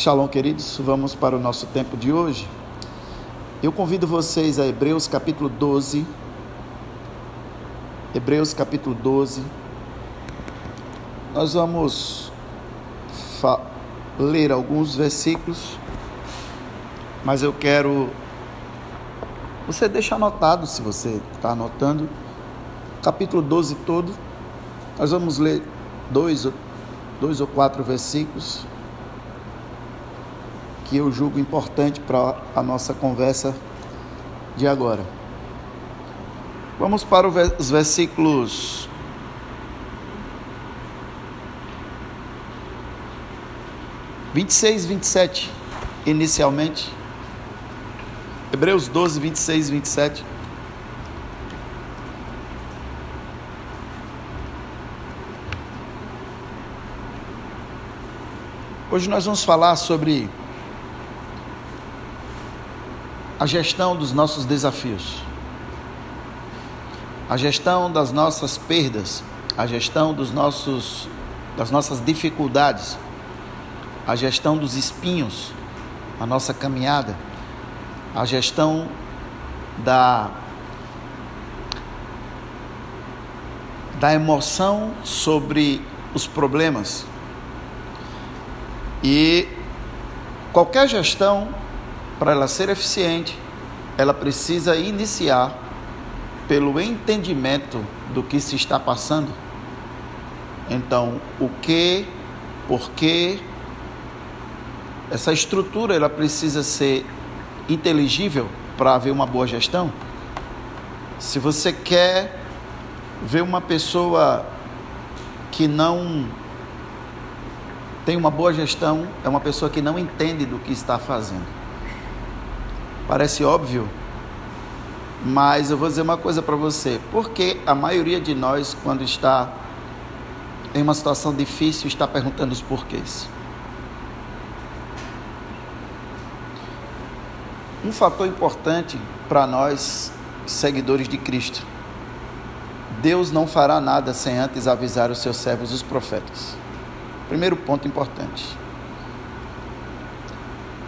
Shalom, queridos. Vamos para o nosso tempo de hoje. Eu convido vocês a Hebreus capítulo 12. Hebreus capítulo 12. Nós vamos ler alguns versículos, mas eu quero. Você deixa anotado, se você está anotando, capítulo 12 todo. Nós vamos ler dois, dois ou quatro versículos que eu julgo importante para a nossa conversa de agora. Vamos para os versículos vinte e seis, vinte e sete, inicialmente. Hebreus 12, 26 e 27. Hoje nós vamos falar sobre a gestão dos nossos desafios, a gestão das nossas perdas, a gestão dos nossos, das nossas dificuldades, a gestão dos espinhos, a nossa caminhada, a gestão da da emoção sobre os problemas. E qualquer gestão para ela ser eficiente, ela precisa iniciar pelo entendimento do que se está passando. Então, o que, por que, essa estrutura ela precisa ser inteligível para haver uma boa gestão. Se você quer ver uma pessoa que não tem uma boa gestão, é uma pessoa que não entende do que está fazendo. Parece óbvio, mas eu vou dizer uma coisa para você. Porque a maioria de nós, quando está em uma situação difícil, está perguntando os porquês. Um fator importante para nós, seguidores de Cristo. Deus não fará nada sem antes avisar os seus servos, os profetas. Primeiro ponto importante.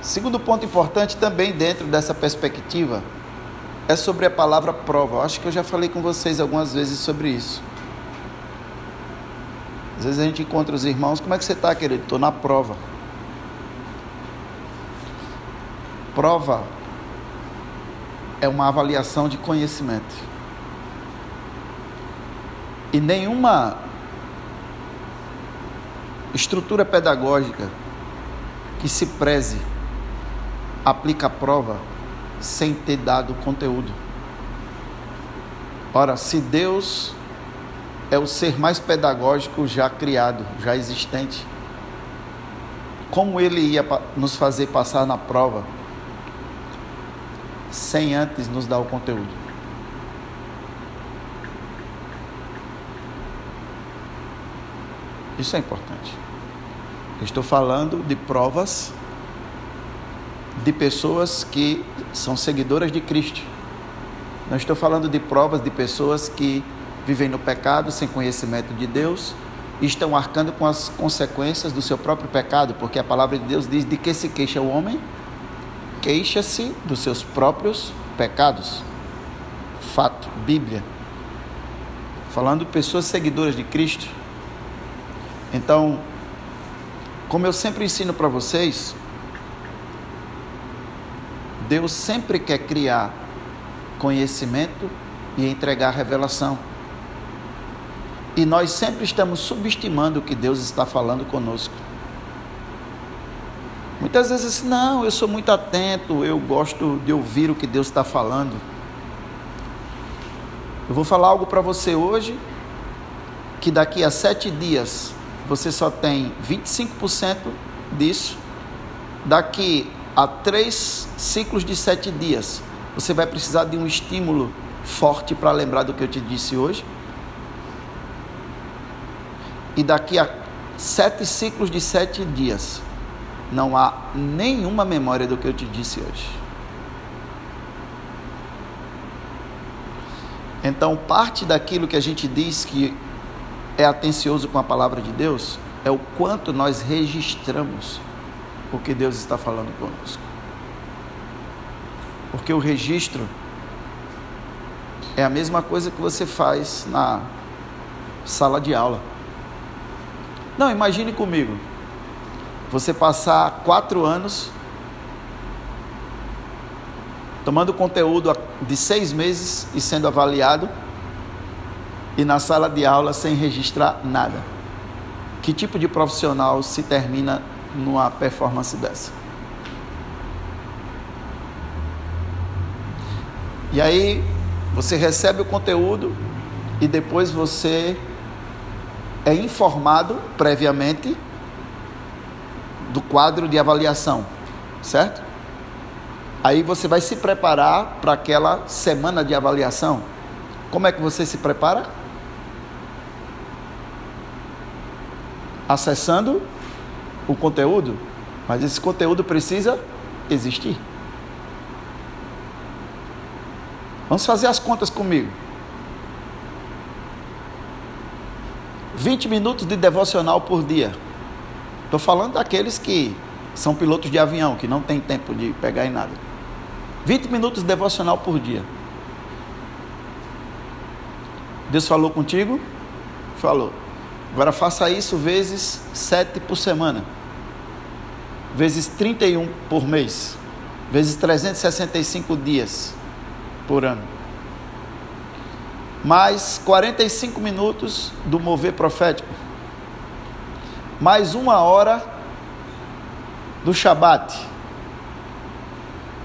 Segundo ponto importante também dentro dessa perspectiva é sobre a palavra prova. Eu acho que eu já falei com vocês algumas vezes sobre isso. Às vezes a gente encontra os irmãos, como é que você está, querido? Estou na prova. Prova é uma avaliação de conhecimento. E nenhuma estrutura pedagógica que se preze aplica a prova sem ter dado conteúdo. Ora, se Deus é o ser mais pedagógico já criado, já existente, como ele ia nos fazer passar na prova sem antes nos dar o conteúdo? Isso é importante. estou falando de provas de pessoas que são seguidoras de Cristo. Não estou falando de provas de pessoas que vivem no pecado sem conhecimento de Deus e estão arcando com as consequências do seu próprio pecado, porque a palavra de Deus diz de que se queixa o homem? Queixa-se dos seus próprios pecados. Fato, Bíblia. Falando pessoas seguidoras de Cristo. Então, como eu sempre ensino para vocês, Deus sempre quer criar conhecimento e entregar revelação. E nós sempre estamos subestimando o que Deus está falando conosco. Muitas vezes não, eu sou muito atento, eu gosto de ouvir o que Deus está falando. Eu vou falar algo para você hoje, que daqui a sete dias você só tem 25% disso. Daqui a três ciclos de sete dias, você vai precisar de um estímulo forte para lembrar do que eu te disse hoje. E daqui a sete ciclos de sete dias, não há nenhuma memória do que eu te disse hoje. Então, parte daquilo que a gente diz que é atencioso com a palavra de Deus é o quanto nós registramos o que Deus está falando conosco. Porque o registro é a mesma coisa que você faz na sala de aula. Não, imagine comigo. Você passar quatro anos tomando conteúdo de seis meses e sendo avaliado, e na sala de aula sem registrar nada. Que tipo de profissional se termina numa performance dessa? E aí você recebe o conteúdo e depois você é informado previamente do quadro de avaliação, certo? Aí você vai se preparar para aquela semana de avaliação. Como é que você se prepara? Acessando o conteúdo, mas esse conteúdo precisa existir. Vamos fazer as contas comigo. 20 minutos de devocional por dia. Estou falando daqueles que são pilotos de avião, que não tem tempo de pegar em nada. 20 minutos de devocional por dia. Deus falou contigo? Falou. Agora faça isso vezes 7 por semana. Vezes 31 por mês. Vezes 365 dias por ano. Mais 45 minutos do mover profético. Mais uma hora do Shabat.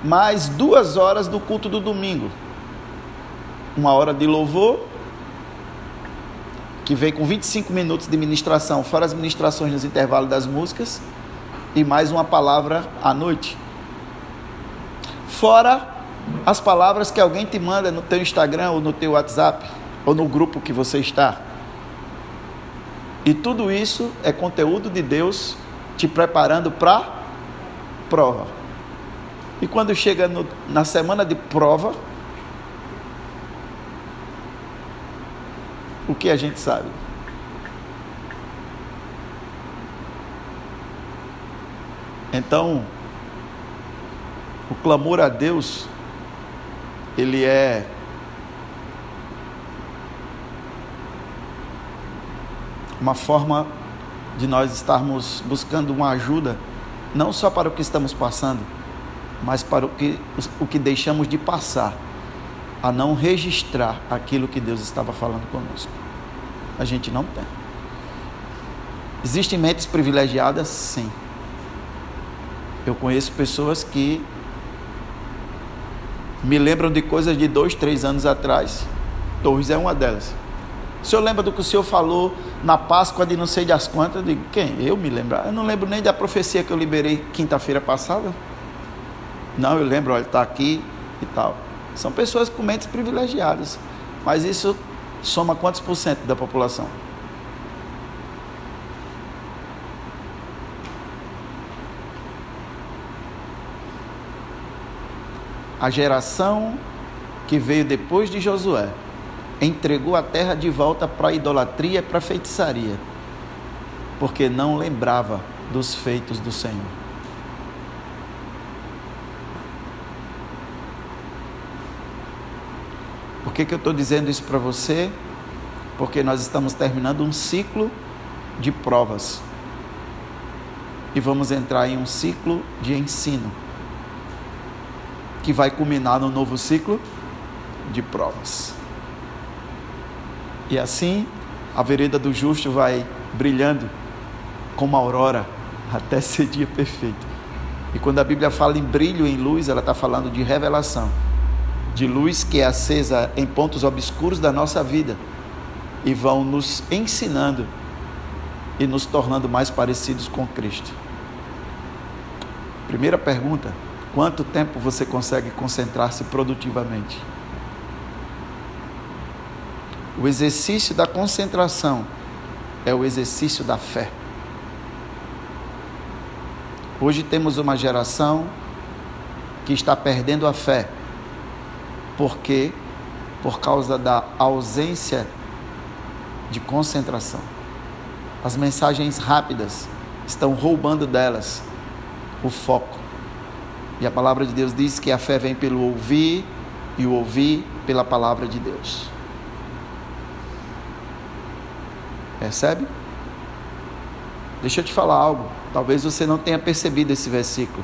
Mais duas horas do culto do domingo. Uma hora de louvor, que vem com 25 minutos de ministração, fora as ministrações nos intervalos das músicas, e mais uma palavra à noite. Fora as palavras que alguém te manda no teu Instagram ou no teu WhatsApp ou no grupo que você está. E tudo isso é conteúdo de Deus te preparando para prova. E quando chega no, na semana de prova, o que a gente sabe? Então, o clamor a Deus ele é uma forma de nós estarmos buscando uma ajuda, não só para o que estamos passando, mas para o que, o que deixamos de passar, a não registrar aquilo que Deus estava falando conosco. A gente não tem. Existem mentes privilegiadas? Sim. Eu conheço pessoas que me lembram de coisas de dois, três anos atrás. Torres é uma delas. O senhor lembra do que o senhor falou na Páscoa de não sei das quantas? Eu digo, quem? Eu me lembro. Eu não lembro nem da profecia que eu liberei quinta-feira passada. Não, eu lembro, olha, está aqui e tal. São pessoas com mentes privilegiadas. Mas isso soma quantos por cento da população? a geração que veio depois de Josué entregou a terra de volta para a idolatria e para a feitiçaria, porque não lembrava dos feitos do Senhor. Que, que eu estou dizendo isso para você? Porque nós estamos terminando um ciclo de provas e vamos entrar em um ciclo de ensino que vai culminar no novo ciclo de provas. E assim, a vereda do justo vai brilhando como a aurora até ser dia perfeito. E quando a Bíblia fala em brilho, em luz, ela está falando de revelação, de luz que é acesa em pontos obscuros da nossa vida e vão nos ensinando e nos tornando mais parecidos com Cristo. Primeira pergunta: Quanto tempo você consegue concentrar-se produtivamente? O exercício da concentração é o exercício da fé. Hoje temos uma geração que está perdendo a fé. Por quê? Por causa da ausência de concentração. As mensagens rápidas estão roubando delas o foco. E a palavra de Deus diz que a fé vem pelo ouvir e o ouvir pela palavra de Deus. Percebe? Deixa eu te falar algo. Talvez você não tenha percebido esse versículo.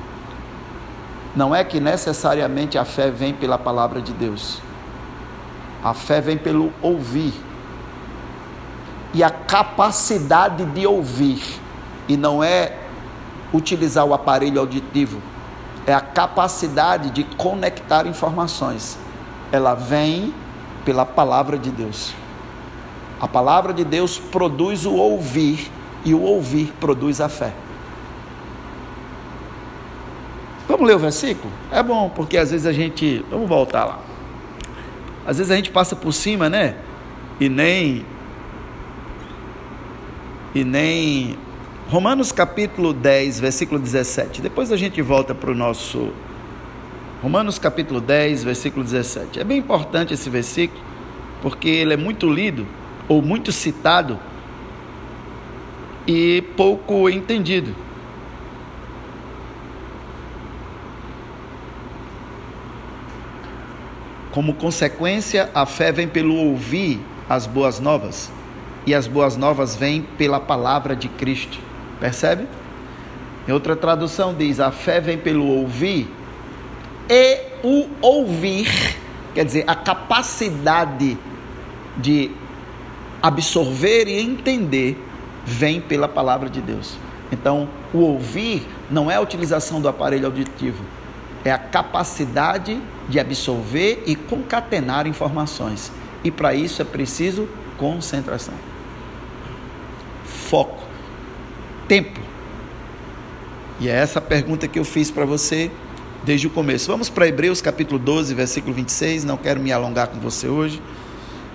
Não é que necessariamente a fé vem pela palavra de Deus. A fé vem pelo ouvir. E a capacidade de ouvir. E não é utilizar o aparelho auditivo. É a capacidade de conectar informações. Ela vem pela palavra de Deus. A palavra de Deus produz o ouvir e o ouvir produz a fé. Vamos ler o versículo? É bom, porque às vezes a gente. Vamos voltar lá. Às vezes a gente passa por cima, né? E nem. E nem. Romanos capítulo 10, versículo 17. Depois a gente volta para o nosso. Romanos capítulo 10, versículo 17. É bem importante esse versículo, porque ele é muito lido, ou muito citado, e pouco entendido. Como consequência, a fé vem pelo ouvir as boas novas, e as boas novas vêm pela palavra de Cristo. Percebe? Em outra tradução diz: a fé vem pelo ouvir, e o ouvir, quer dizer, a capacidade de absorver e entender vem pela palavra de Deus. Então, o ouvir não é a utilização do aparelho auditivo, é a capacidade de absorver e concatenar informações. E para isso é preciso concentração, foco, tempo. E é essa pergunta que eu fiz para você desde o começo. Vamos para Hebreus capítulo 12, versículo 26. Não quero me alongar com você hoje.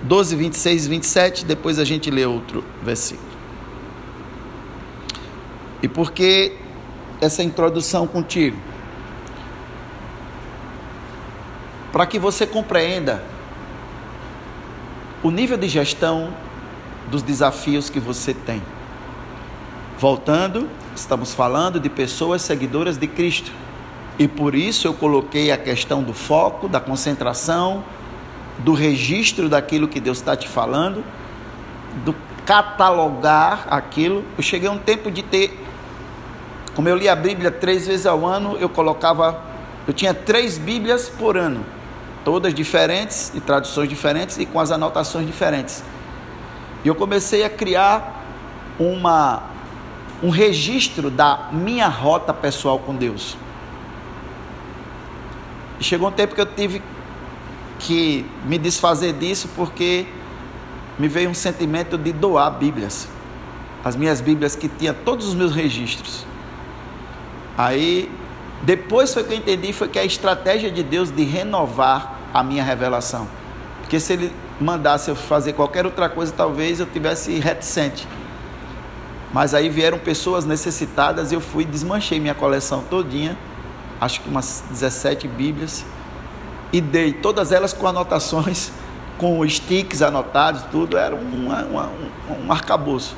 12, 26 e 27. Depois a gente lê outro versículo. E por que essa introdução contigo? Para que você compreenda o nível de gestão dos desafios que você tem. Voltando, estamos falando de pessoas seguidoras de Cristo. E por isso eu coloquei a questão do foco, da concentração, do registro daquilo que Deus está te falando, do catalogar aquilo. Eu cheguei a um tempo de ter como eu li a Bíblia três vezes ao ano, eu colocava, eu tinha três Bíblias por ano, todas diferentes, de traduções diferentes e com as anotações diferentes. E eu comecei a criar uma, um registro da minha rota pessoal com Deus. E chegou um tempo que eu tive que me desfazer disso porque me veio um sentimento de doar Bíblias. As minhas Bíblias que tinha todos os meus registros. Aí, depois foi que eu entendi foi que a estratégia de Deus de renovar a minha revelação. Porque se ele mandasse eu fazer qualquer outra coisa, talvez eu tivesse reticente. Mas aí vieram pessoas necessitadas e eu fui desmanchei minha coleção todinha, acho que umas 17 Bíblias, e dei todas elas com anotações, com sticks anotados, tudo, era um, um, um arcabouço.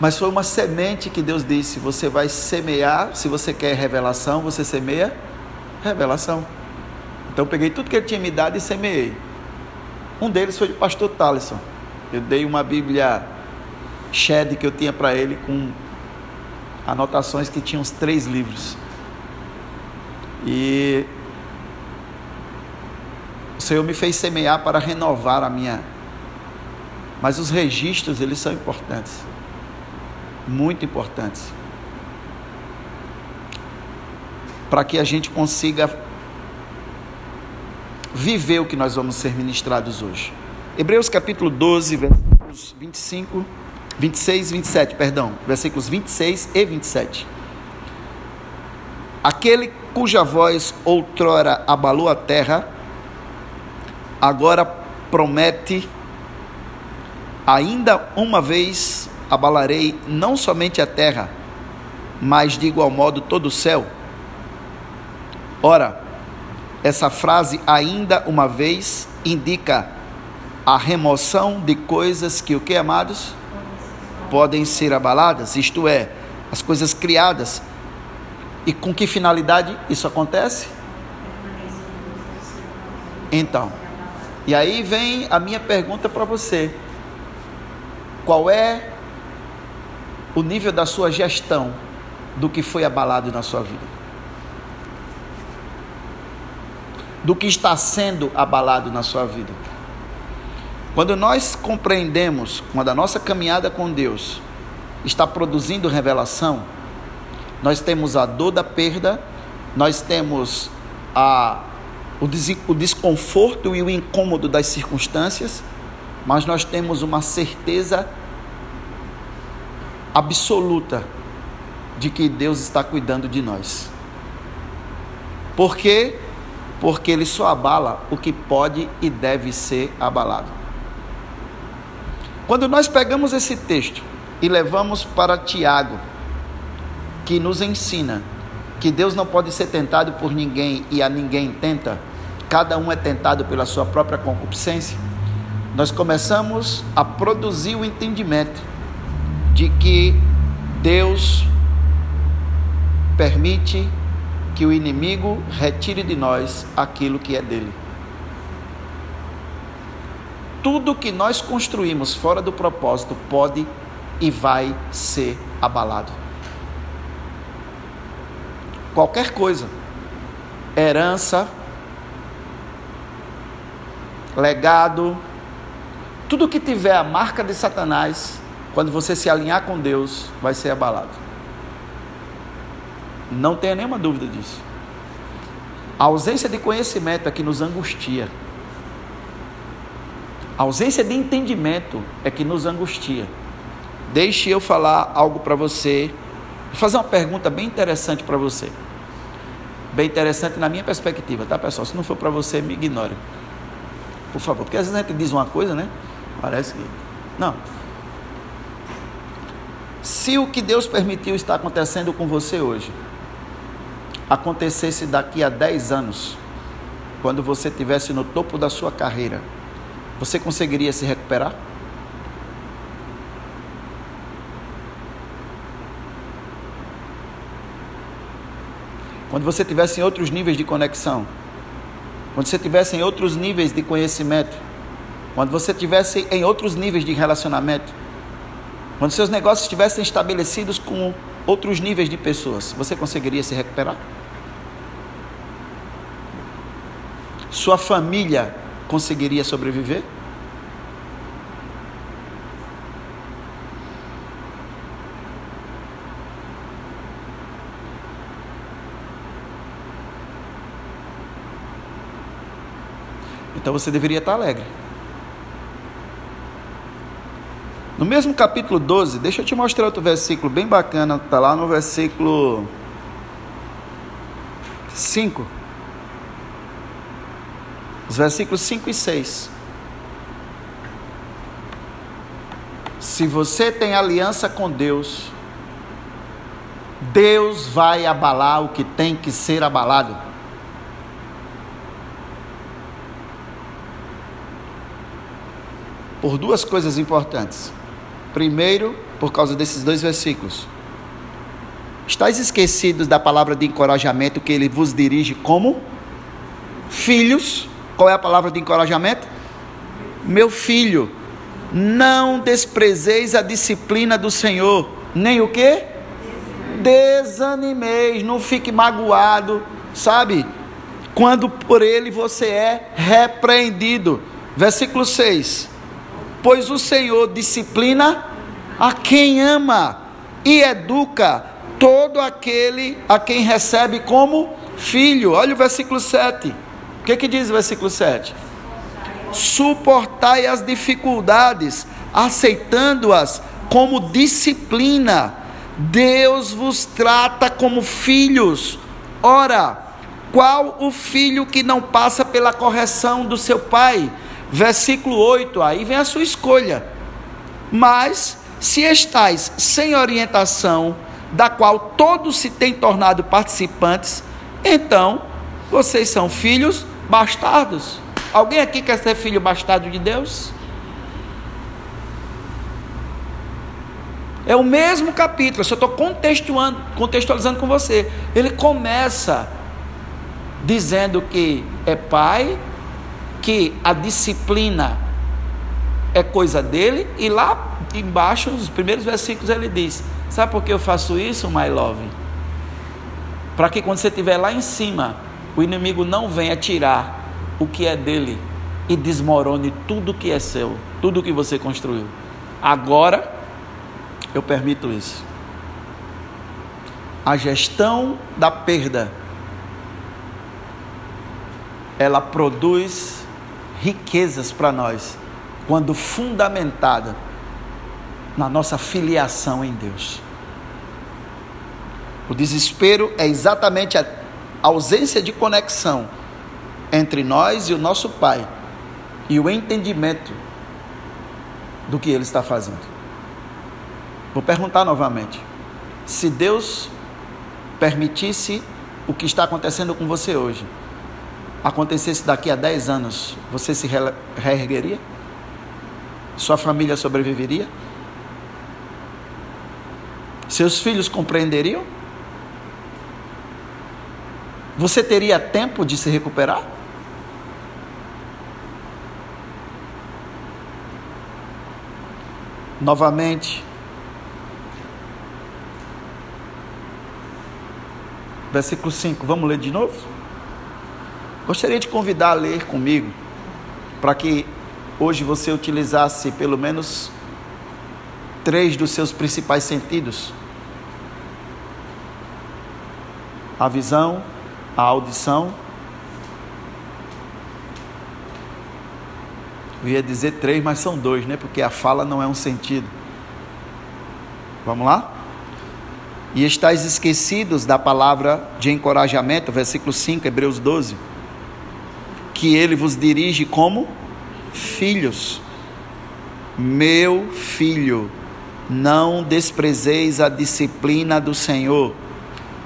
Mas foi uma semente que Deus disse: você vai semear, se você quer revelação, você semeia revelação. Então eu peguei tudo que ele tinha me dado e semeei. Um deles foi o pastor Talisson. Eu dei uma Bíblia Shed que eu tinha para ele com anotações que tinham os três livros. E o Senhor me fez semear para renovar a minha. Mas os registros, eles são importantes muito importantes para que a gente consiga viver o que nós vamos ser ministrados hoje. Hebreus capítulo 12, versículos 25, 26 e 27, perdão, versículos 26 e 27. Aquele cuja voz outrora abalou a terra, agora promete ainda uma vez abalarei não somente a terra, mas de igual modo todo o céu. Ora, essa frase ainda uma vez indica a remoção de coisas que o que amados podem ser abaladas, isto é, as coisas criadas E com que finalidade isso acontece? Então, e aí vem a minha pergunta para você: qual é o nível da sua gestão do que foi abalado na sua vida? Do que está sendo abalado na sua vida? Quando nós compreendemos, quando a nossa caminhada com Deus está produzindo revelação, nós temos a dor da perda, nós temos a, o, des, o desconforto e o incômodo das circunstâncias, mas nós temos uma certeza absoluta de que Deus está cuidando de nós. Por quê? Porque Ele só abala o que pode e deve ser abalado. Quando nós pegamos esse texto e levamos para Tiago, que nos ensina que Deus não pode ser tentado por ninguém e a ninguém tenta, cada um é tentado pela sua própria concupiscência, nós começamos a produzir o entendimento de que Deus permite que o inimigo retire de nós aquilo que é dele tudo que nós construímos fora do propósito pode e vai ser abalado. Qualquer coisa, herança, legado, tudo que tiver a marca de Satanás, quando você se alinhar com Deus, vai ser abalado. Não tenha nenhuma dúvida disso. A ausência de conhecimento é que nos angustia. A ausência de entendimento é que nos angustia. Deixe eu falar algo para você, fazer uma pergunta bem interessante para você. Bem interessante na minha perspectiva, tá pessoal? Se não for para você, me ignore. Por favor, porque às vezes a gente diz uma coisa, né? Parece que. Não. Se o que Deus permitiu está acontecendo com você hoje, acontecesse daqui a 10 anos, quando você estivesse no topo da sua carreira, você conseguiria se recuperar? Quando você tivesse em outros níveis de conexão, quando você tivesse em outros níveis de conhecimento, quando você tivesse em outros níveis de relacionamento, quando seus negócios estivessem estabelecidos com outros níveis de pessoas, você conseguiria se recuperar? Sua família conseguiria sobreviver? Então você deveria estar alegre. No mesmo capítulo 12, deixa eu te mostrar outro versículo bem bacana, está lá no versículo 5 os versículos 5 e 6. Se você tem aliança com Deus, Deus vai abalar o que tem que ser abalado. Por duas coisas importantes. Primeiro, por causa desses dois versículos. Estais esquecidos da palavra de encorajamento que ele vos dirige como filhos qual é a palavra de encorajamento? Meu filho, não desprezeis a disciplina do Senhor, nem o que? Desanimeis, não fique magoado, sabe? Quando por ele você é repreendido. Versículo 6: Pois o Senhor disciplina a quem ama e educa todo aquele a quem recebe como filho. Olha o versículo 7. O que, que diz o versículo 7? Suportai as dificuldades, aceitando-as como disciplina. Deus vos trata como filhos. Ora, qual o filho que não passa pela correção do seu pai? Versículo 8, aí vem a sua escolha. Mas, se estáis sem orientação, da qual todos se têm tornado participantes, então vocês são filhos bastardos. Alguém aqui quer ser filho bastardo de Deus? É o mesmo capítulo, eu só estou contextualizando com você. Ele começa dizendo que é pai, que a disciplina é coisa dele, e lá embaixo, nos primeiros versículos, ele diz: Sabe por que eu faço isso, my love? Para que quando você estiver lá em cima, o inimigo não venha tirar o que é dele e desmorone tudo que é seu, tudo que você construiu. Agora, eu permito isso. A gestão da perda ela produz riquezas para nós quando fundamentada na nossa filiação em Deus. O desespero é exatamente a ausência de conexão entre nós e o nosso Pai e o entendimento do que Ele está fazendo. Vou perguntar novamente: se Deus permitisse o que está acontecendo com você hoje, acontecesse daqui a 10 anos, você se reergueria? Sua família sobreviveria? Seus filhos compreenderiam? Você teria tempo de se recuperar? Novamente, versículo 5, vamos ler de novo? Gostaria de convidar a ler comigo, para que hoje você utilizasse pelo menos três dos seus principais sentidos: a visão, a audição. Eu ia dizer três, mas são dois, né? Porque a fala não é um sentido. Vamos lá? E estáis esquecidos da palavra de encorajamento, versículo 5, Hebreus 12 que ele vos dirige como filhos. Meu filho, não desprezeis a disciplina do Senhor,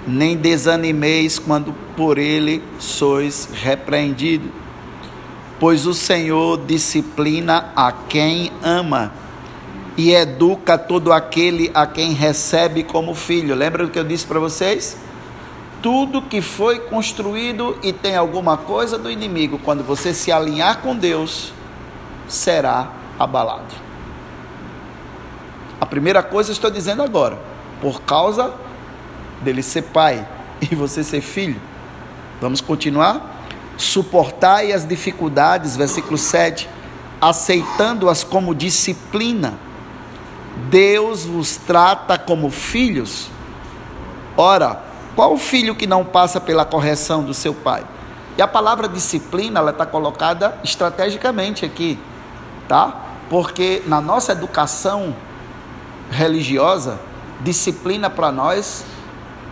nem desanimeis quando por ele sois repreendido. Pois o Senhor disciplina a quem ama e educa todo aquele a quem recebe como filho. Lembra do que eu disse para vocês? tudo que foi construído e tem alguma coisa do inimigo, quando você se alinhar com Deus, será abalado. A primeira coisa estou dizendo agora, por causa dele ser pai e você ser filho. Vamos continuar? Suportai as dificuldades, versículo 7, aceitando-as como disciplina. Deus vos trata como filhos. Ora, qual o filho que não passa pela correção do seu pai? E a palavra disciplina, ela está colocada estrategicamente aqui, tá? Porque na nossa educação religiosa, disciplina para nós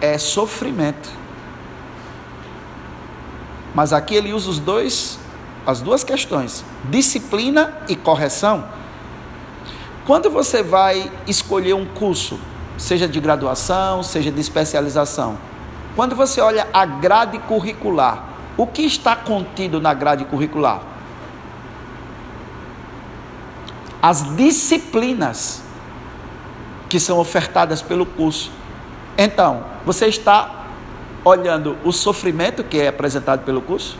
é sofrimento. Mas aqui ele usa os dois, as duas questões, disciplina e correção. Quando você vai escolher um curso, seja de graduação, seja de especialização, quando você olha a grade curricular, o que está contido na grade curricular? As disciplinas que são ofertadas pelo curso. Então, você está olhando o sofrimento que é apresentado pelo curso?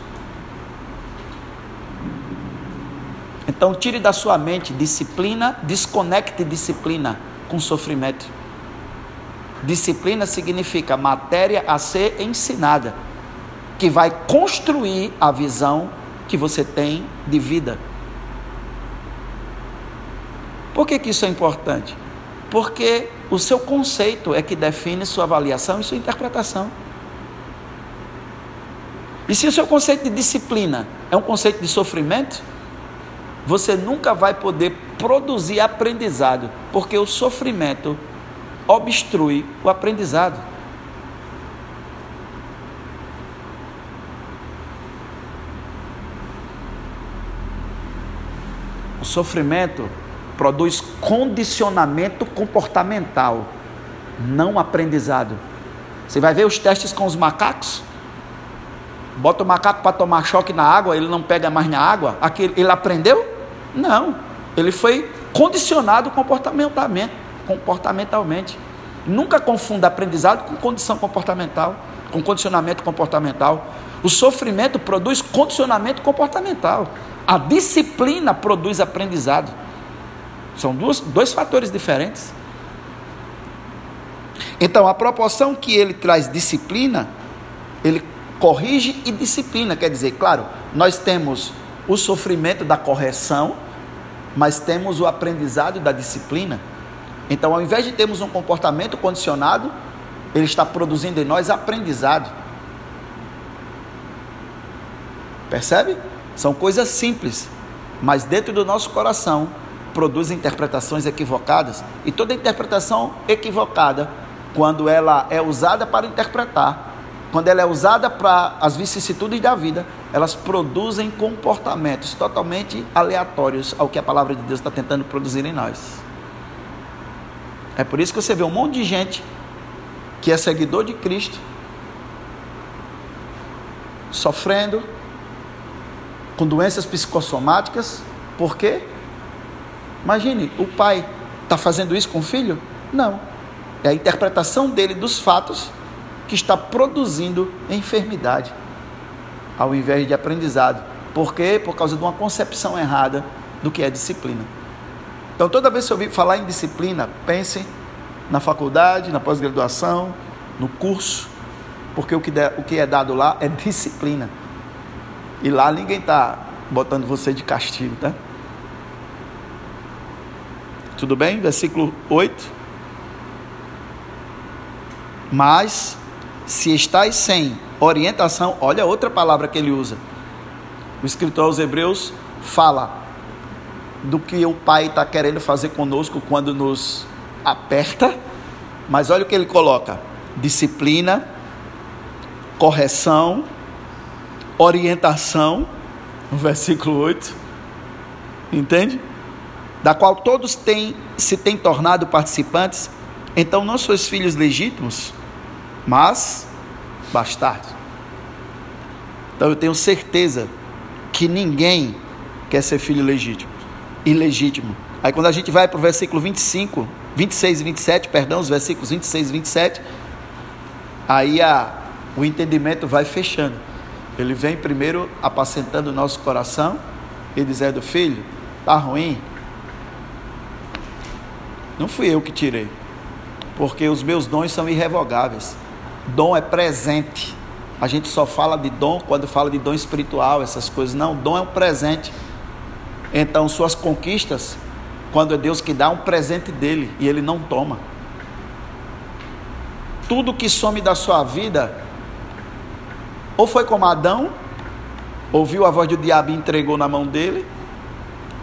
Então, tire da sua mente disciplina, desconecte disciplina com sofrimento. Disciplina significa matéria a ser ensinada, que vai construir a visão que você tem de vida. Por que, que isso é importante? Porque o seu conceito é que define sua avaliação e sua interpretação. E se o seu conceito de disciplina é um conceito de sofrimento, você nunca vai poder produzir aprendizado, porque o sofrimento obstrui o aprendizado. O sofrimento produz condicionamento comportamental, não aprendizado. Você vai ver os testes com os macacos? Bota o macaco para tomar choque na água, ele não pega mais na água. Aquele, ele aprendeu? Não. Ele foi condicionado comportamentalmente comportamentalmente. Nunca confunda aprendizado com condição comportamental, com condicionamento comportamental. O sofrimento produz condicionamento comportamental. A disciplina produz aprendizado. São duas, dois fatores diferentes. Então, a proporção que ele traz disciplina, ele corrige e disciplina. Quer dizer, claro, nós temos o sofrimento da correção, mas temos o aprendizado da disciplina. Então, ao invés de termos um comportamento condicionado, ele está produzindo em nós aprendizado. Percebe? São coisas simples, mas dentro do nosso coração produz interpretações equivocadas. E toda interpretação equivocada, quando ela é usada para interpretar, quando ela é usada para as vicissitudes da vida, elas produzem comportamentos totalmente aleatórios ao que a palavra de Deus está tentando produzir em nós. É por isso que você vê um monte de gente que é seguidor de Cristo sofrendo com doenças psicossomáticas, por quê? Imagine, o pai está fazendo isso com o filho? Não. É a interpretação dele dos fatos que está produzindo enfermidade, ao invés de aprendizado. Por quê? Por causa de uma concepção errada do que é disciplina. Então, toda vez que eu ouvir falar em disciplina, pense na faculdade, na pós-graduação, no curso, porque o que, o que é dado lá é disciplina. E lá ninguém está botando você de castigo, tá? Tudo bem? Versículo 8. Mas, se estáis sem orientação, olha outra palavra que ele usa. O escritor aos Hebreus fala do que o Pai está querendo fazer conosco quando nos aperta, mas olha o que ele coloca: disciplina, correção, orientação, no versículo 8. Entende? Da qual todos têm, se têm tornado participantes, então não sois filhos legítimos, mas bastardos. Então eu tenho certeza que ninguém quer ser filho legítimo, ilegítimo. Aí quando a gente vai para o versículo 25, 26 e 27, perdão, os versículos 26 e 27, aí a, o entendimento vai fechando. Ele vem primeiro apacentando o nosso coração e dizendo: Filho, está ruim, não fui eu que tirei. Porque os meus dons são irrevogáveis. Dom é presente. A gente só fala de dom quando fala de dom espiritual, essas coisas. Não, dom é um presente. Então, suas conquistas, quando é Deus que dá um presente dele e ele não toma. Tudo que some da sua vida, ou foi como Adão, ouviu a voz do diabo e entregou na mão dele,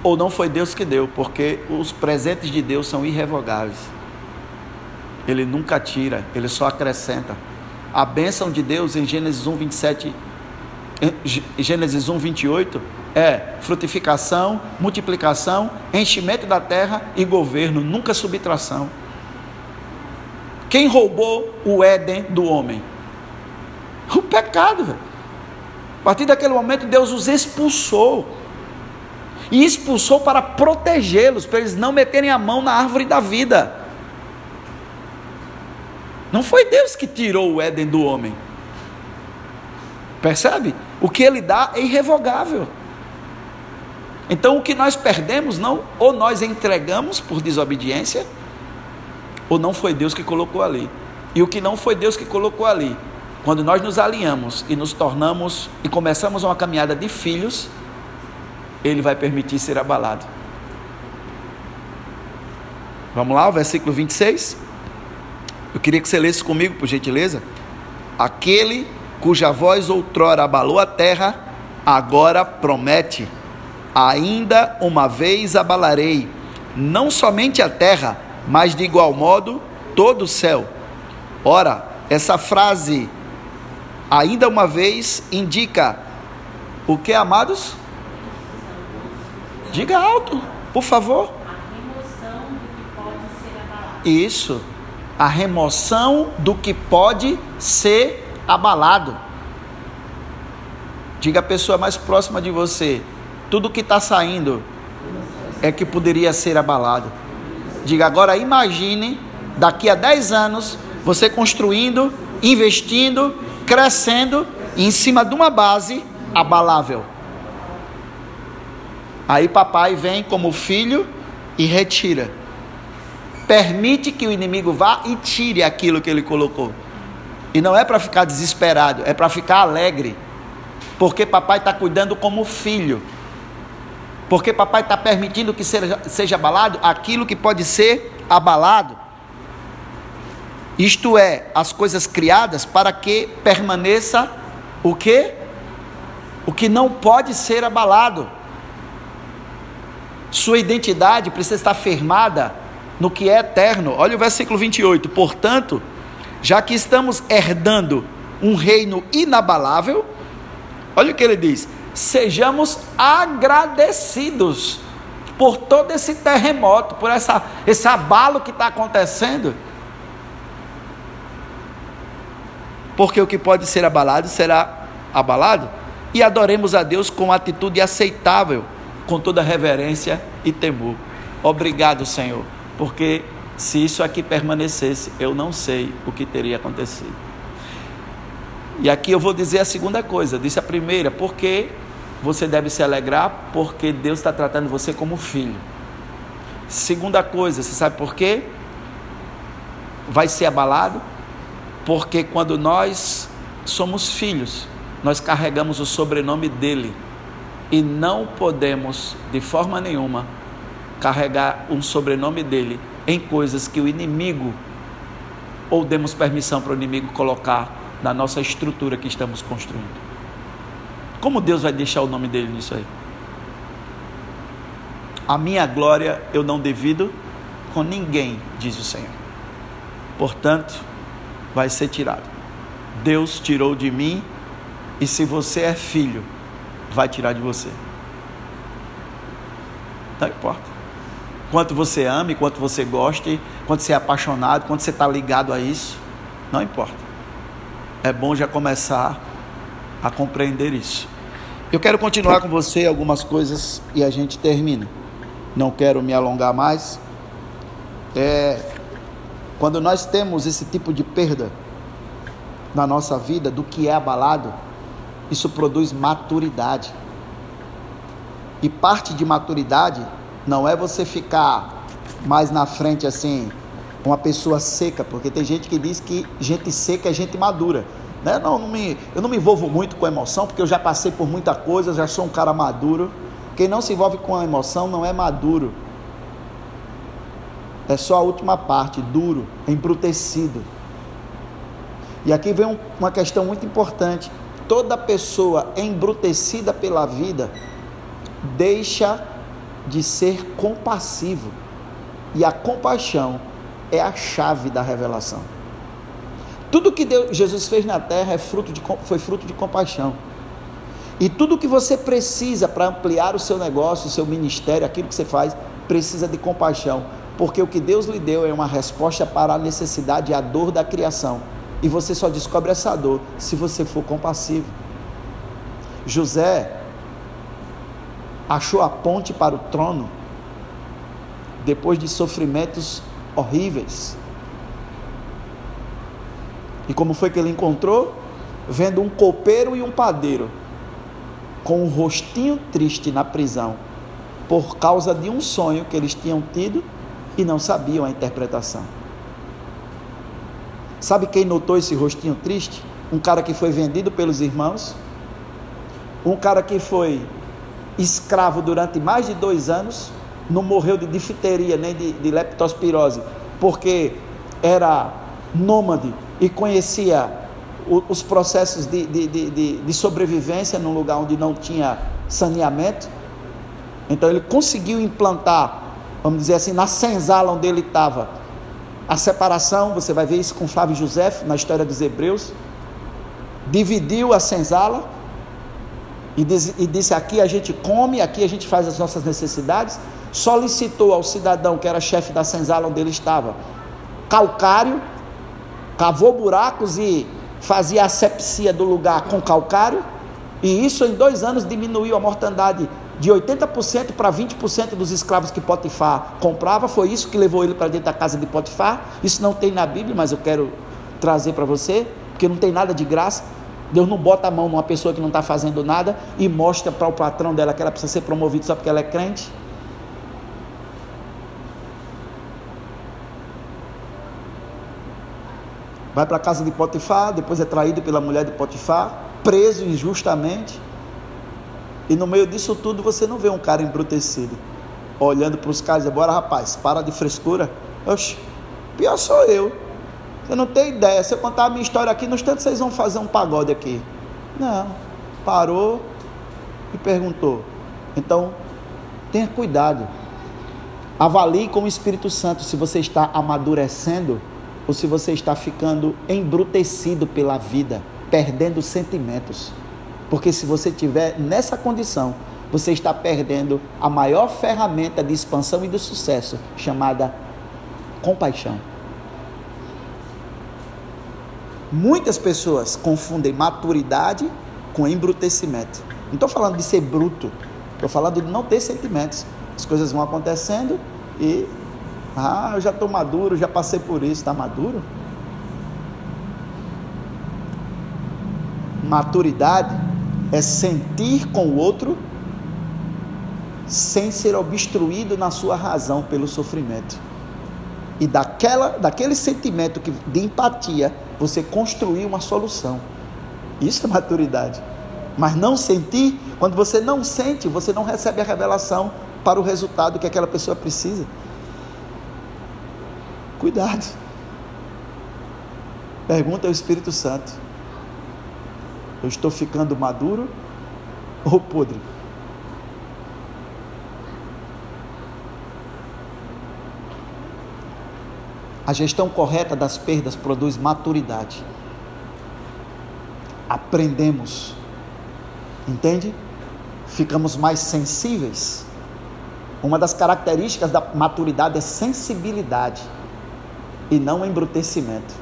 ou não foi Deus que deu, porque os presentes de Deus são irrevogáveis. Ele nunca tira, ele só acrescenta. A bênção de Deus em Gênesis 1, 27, Gênesis 1, 28 é frutificação, multiplicação, enchimento da terra e governo, nunca subtração. Quem roubou o Éden do homem? O pecado, velho. A partir daquele momento, Deus os expulsou e expulsou para protegê-los, para eles não meterem a mão na árvore da vida. Não foi Deus que tirou o Éden do homem. Percebe? O que ele dá é irrevogável. Então o que nós perdemos, não, ou nós entregamos por desobediência, ou não foi Deus que colocou ali. E o que não foi Deus que colocou ali, quando nós nos alinhamos e nos tornamos e começamos uma caminhada de filhos, ele vai permitir ser abalado. Vamos lá, o versículo 26. Eu queria que você lesse comigo, por gentileza. Aquele cuja voz outrora abalou a terra, agora promete: ainda uma vez abalarei, não somente a terra, mas de igual modo todo o céu. Ora, essa frase, ainda uma vez, indica o que, amados? Diga alto, por favor. A remoção do que pode ser abalado. Isso. A remoção do que pode ser abalado. Diga a pessoa mais próxima de você: tudo que está saindo é que poderia ser abalado. Diga agora, imagine daqui a 10 anos você construindo, investindo, crescendo em cima de uma base abalável. Aí papai vem como filho e retira. Permite que o inimigo vá e tire aquilo que ele colocou. E não é para ficar desesperado, é para ficar alegre. Porque papai está cuidando como filho. Porque papai está permitindo que seja, seja abalado aquilo que pode ser abalado. Isto é, as coisas criadas para que permaneça o que? O que não pode ser abalado. Sua identidade precisa estar firmada no que é eterno. Olha o versículo 28. Portanto, já que estamos herdando um reino inabalável, olha o que ele diz: sejamos agradecidos por todo esse terremoto, por essa, esse abalo que está acontecendo. Porque o que pode ser abalado será abalado, e adoremos a Deus com atitude aceitável, com toda reverência e temor. Obrigado, Senhor, porque se isso aqui permanecesse, eu não sei o que teria acontecido. E aqui eu vou dizer a segunda coisa, disse a primeira, porque você deve se alegrar, porque Deus está tratando você como filho. Segunda coisa, você sabe por quê? Vai ser abalado, porque quando nós somos filhos, nós carregamos o sobrenome dele e não podemos, de forma nenhuma, carregar um sobrenome dele em coisas que o inimigo, ou demos permissão para o inimigo colocar na nossa estrutura que estamos construindo. Como Deus vai deixar o nome dele nisso aí? A minha glória eu não devido com ninguém, diz o Senhor. Portanto, vai ser tirado. Deus tirou de mim, e se você é filho, vai tirar de você. Não importa quanto você ame, quanto você goste, quanto você é apaixonado, quanto você está ligado a isso, não importa. É bom já começar a compreender isso. Eu quero continuar com você algumas coisas e a gente termina. Não quero me alongar mais. É, quando nós temos esse tipo de perda na nossa vida, do que é abalado, isso produz maturidade. E parte de maturidade não é você ficar mais na frente assim, uma pessoa seca, porque tem gente que diz que gente seca é gente madura. Né? Não, não me, eu não me envolvo muito com emoção, porque eu já passei por muita coisa, já sou um cara maduro. Quem não se envolve com a emoção não é maduro. É só a última parte, duro, embrutecido. E aqui vem um, uma questão muito importante. Toda pessoa embrutecida pela vida deixa de ser compassivo. E a compaixão é a chave da revelação. Tudo que Deus, Jesus fez na terra é fruto de, foi fruto de compaixão. E tudo que você precisa para ampliar o seu negócio, o seu ministério, aquilo que você faz, precisa de compaixão. Porque o que Deus lhe deu é uma resposta para a necessidade e a dor da criação. E você só descobre essa dor se você for compassivo. José achou a ponte para o trono depois de sofrimentos horríveis. E como foi que ele encontrou? Vendo um copeiro e um padeiro com um rostinho triste na prisão, por causa de um sonho que eles tinham tido e não sabiam a interpretação. Sabe quem notou esse rostinho triste? Um cara que foi vendido pelos irmãos, um cara que foi escravo durante mais de dois anos, não morreu de difteria nem de, de leptospirose, porque era nômade e conhecia o, os processos de, de, de, de sobrevivência num lugar onde não tinha saneamento. Então ele conseguiu implantar, vamos dizer assim, na senzala onde ele estava, a separação. Você vai ver isso com Flávio José na história dos Hebreus. Dividiu a senzala e, diz, e disse: aqui a gente come, aqui a gente faz as nossas necessidades. Solicitou ao cidadão que era chefe da senzala onde ele estava calcário, cavou buracos e fazia asepsia do lugar com calcário, e isso em dois anos diminuiu a mortandade de 80% para 20% dos escravos que Potifar comprava. Foi isso que levou ele para dentro da casa de Potifar. Isso não tem na Bíblia, mas eu quero trazer para você, porque não tem nada de graça. Deus não bota a mão numa pessoa que não está fazendo nada e mostra para o patrão dela que ela precisa ser promovida só porque ela é crente. Vai para a casa de Potifar, depois é traído pela mulher de Potifar, preso injustamente. E no meio disso tudo você não vê um cara embrutecido, olhando para os caras e dizendo, bora rapaz, para de frescura. Oxe, pior sou eu. Você não tem ideia. Se eu contar a minha história aqui, no instante vocês vão fazer um pagode aqui. Não. Parou e perguntou. Então, tenha cuidado. Avalie com o Espírito Santo se você está amadurecendo ou se você está ficando embrutecido pela vida, perdendo sentimentos. Porque se você estiver nessa condição, você está perdendo a maior ferramenta de expansão e de sucesso, chamada compaixão. Muitas pessoas confundem maturidade com embrutecimento. Não estou falando de ser bruto, estou falando de não ter sentimentos. As coisas vão acontecendo e. Ah, eu já estou maduro, já passei por isso. Está maduro? Maturidade é sentir com o outro sem ser obstruído na sua razão pelo sofrimento. E daquela, daquele sentimento que, de empatia você construir uma solução. Isso é maturidade. Mas não sentir, quando você não sente, você não recebe a revelação para o resultado que aquela pessoa precisa. Cuidado. Pergunta ao Espírito Santo: Eu estou ficando maduro ou podre? A gestão correta das perdas produz maturidade. Aprendemos, entende? Ficamos mais sensíveis. Uma das características da maturidade é sensibilidade e não embrutecimento.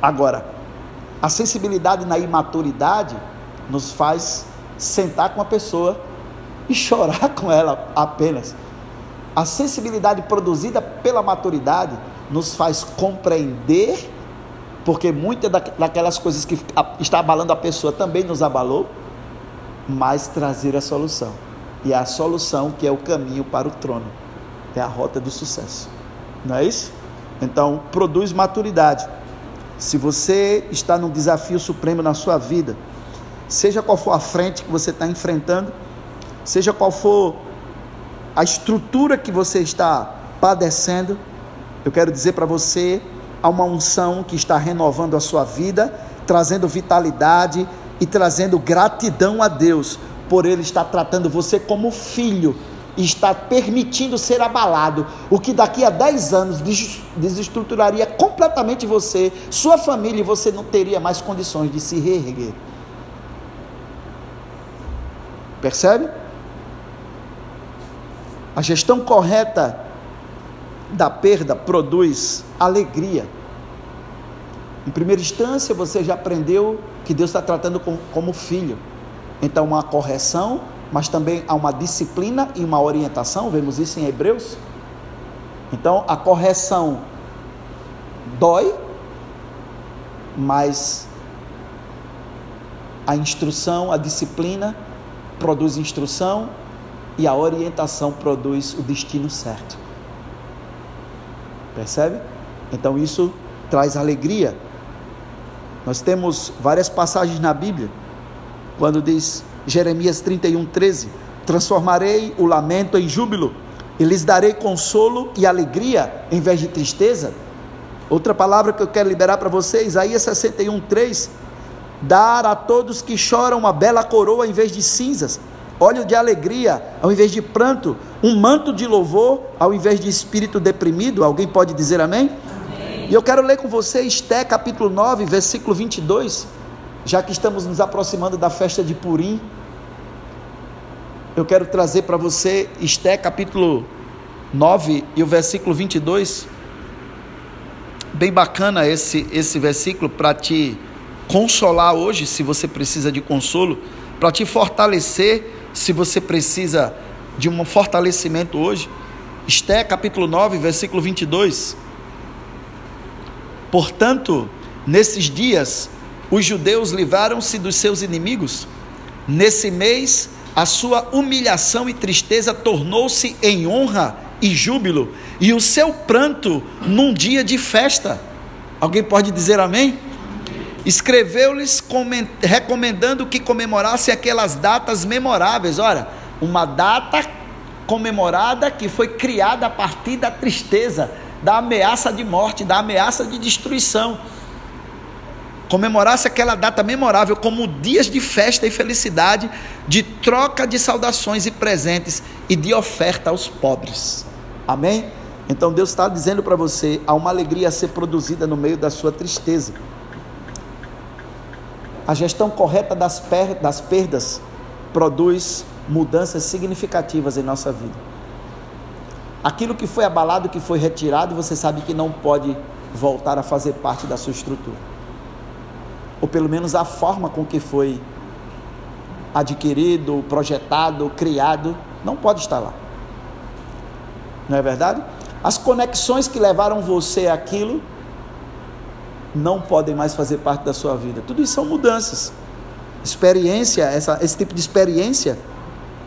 Agora, a sensibilidade na imaturidade nos faz sentar com a pessoa e chorar com ela apenas. A sensibilidade produzida pela maturidade nos faz compreender, porque muitas daquelas coisas que está abalando a pessoa também nos abalou, mas trazer a solução. E é a solução que é o caminho para o trono, é a rota do sucesso. Não é isso? Então, produz maturidade. Se você está num desafio supremo na sua vida, seja qual for a frente que você está enfrentando, seja qual for a estrutura que você está padecendo, eu quero dizer para você, há uma unção que está renovando a sua vida, trazendo vitalidade e trazendo gratidão a Deus por Ele estar tratando você como filho e está permitindo ser abalado, o que daqui a 10 anos desestruturaria completamente você, sua família e você não teria mais condições de se reerguer. Percebe? A gestão correta da perda produz alegria. Em primeira instância, você já aprendeu que Deus está tratando com, como filho. Então, uma correção, mas também há uma disciplina e uma orientação. Vemos isso em Hebreus. Então, a correção dói, mas a instrução, a disciplina produz instrução e a orientação produz o destino certo. Percebe? Então isso traz alegria. Nós temos várias passagens na Bíblia, quando diz Jeremias 31, 13: Transformarei o lamento em júbilo, e lhes darei consolo e alegria em vez de tristeza. Outra palavra que eu quero liberar para vocês, Isaías 61, 3: Dar a todos que choram uma bela coroa em vez de cinzas, óleo de alegria ao invés de pranto, um manto de louvor ao invés de espírito deprimido. Alguém pode dizer amém? amém? E eu quero ler com você Esté capítulo 9, versículo 22, já que estamos nos aproximando da festa de Purim. Eu quero trazer para você Esté capítulo 9 e o versículo 22. Bem bacana esse, esse versículo para te consolar hoje, se você precisa de consolo, para te fortalecer se você precisa de um fortalecimento hoje. Esté capítulo 9, versículo 22. Portanto, nesses dias, os judeus livraram-se dos seus inimigos. Nesse mês, a sua humilhação e tristeza tornou-se em honra e júbilo, e o seu pranto num dia de festa. Alguém pode dizer amém? Escreveu-lhes recomendando que comemorassem aquelas datas memoráveis. Ora, uma data comemorada que foi criada a partir da tristeza, da ameaça de morte, da ameaça de destruição. Comemorasse aquela data memorável como dias de festa e felicidade, de troca de saudações e presentes e de oferta aos pobres. Amém? Então Deus está dizendo para você: há uma alegria a ser produzida no meio da sua tristeza. A gestão correta das, per das perdas produz mudanças significativas em nossa vida. Aquilo que foi abalado, que foi retirado, você sabe que não pode voltar a fazer parte da sua estrutura. Ou pelo menos a forma com que foi adquirido, projetado, criado, não pode estar lá. Não é verdade? As conexões que levaram você àquilo não podem mais fazer parte da sua vida. Tudo isso são mudanças. Experiência, essa, esse tipo de experiência